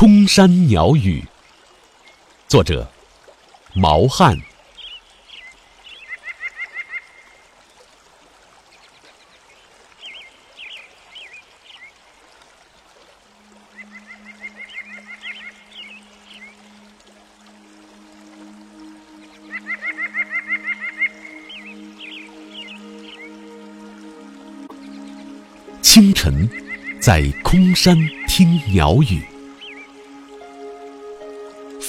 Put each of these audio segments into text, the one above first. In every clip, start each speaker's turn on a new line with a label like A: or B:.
A: 空山鸟语》，作者毛汉。清晨，在空山听鸟语，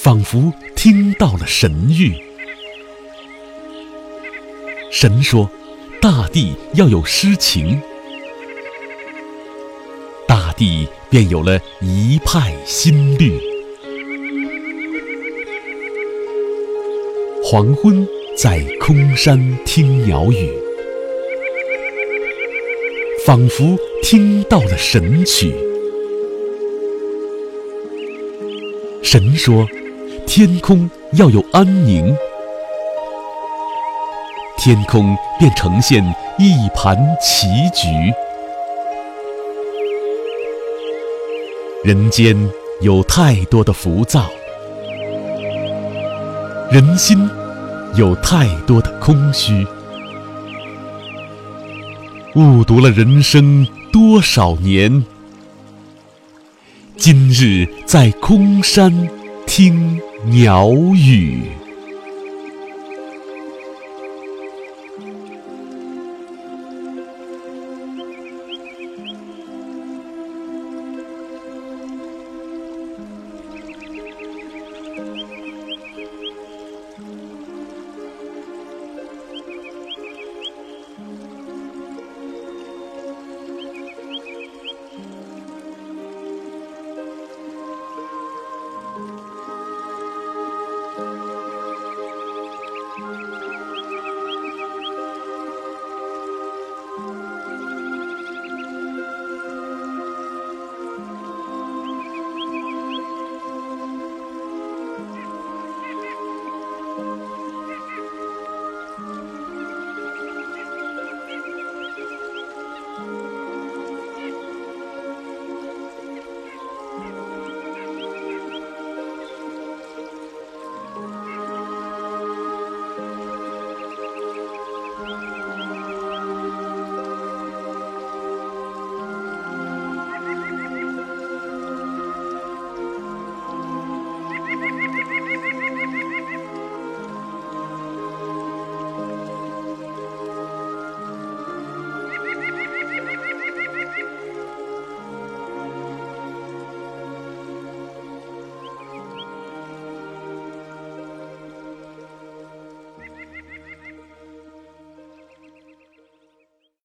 A: 仿佛听到了神谕。神说：“大地要有诗情。”大地便有了一派新绿。黄昏，在空山听鸟语。仿佛听到了神曲。神说：“天空要有安宁。”天空便呈现一盘棋局。人间有太多的浮躁，人心有太多的空虚。误读了人生多少年，今日在空山听鸟语。